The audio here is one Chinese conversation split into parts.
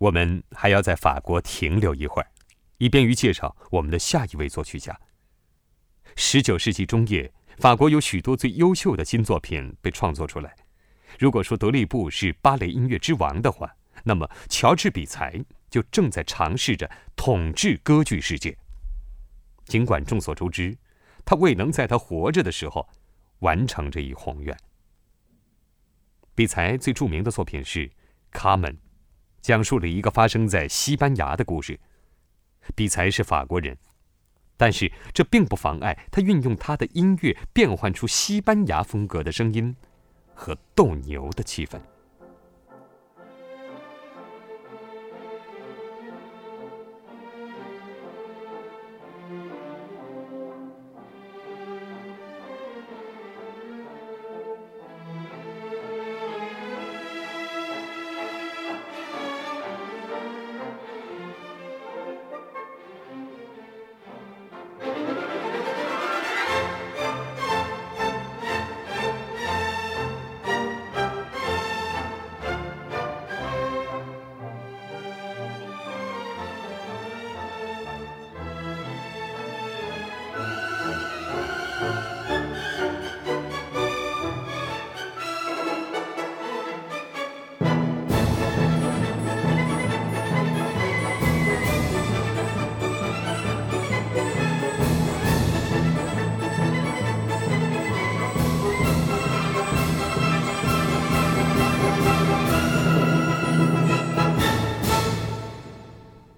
我们还要在法国停留一会儿，以便于介绍我们的下一位作曲家。十九世纪中叶，法国有许多最优秀的新作品被创作出来。如果说德利布是芭蕾音乐之王的话，那么乔治比才就正在尝试着统治歌剧世界。尽管众所周知，他未能在他活着的时候完成这一宏愿。比才最著名的作品是《卡门》，讲述了一个发生在西班牙的故事。比才是法国人。但是这并不妨碍他运用他的音乐变换出西班牙风格的声音和斗牛的气氛。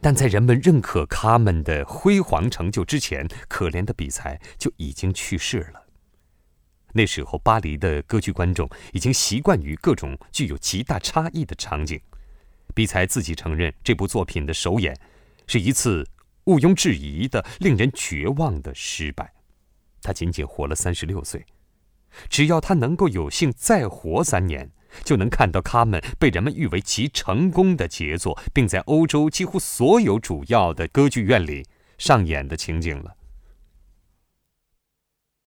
但在人们认可卡门的辉煌成就之前，可怜的比才就已经去世了。那时候，巴黎的歌剧观众已经习惯于各种具有极大差异的场景。比才自己承认，这部作品的首演是一次毋庸置疑的、令人绝望的失败。他仅仅活了三十六岁，只要他能够有幸再活三年。就能看到他们被人们誉为其成功的杰作，并在欧洲几乎所有主要的歌剧院里上演的情景了。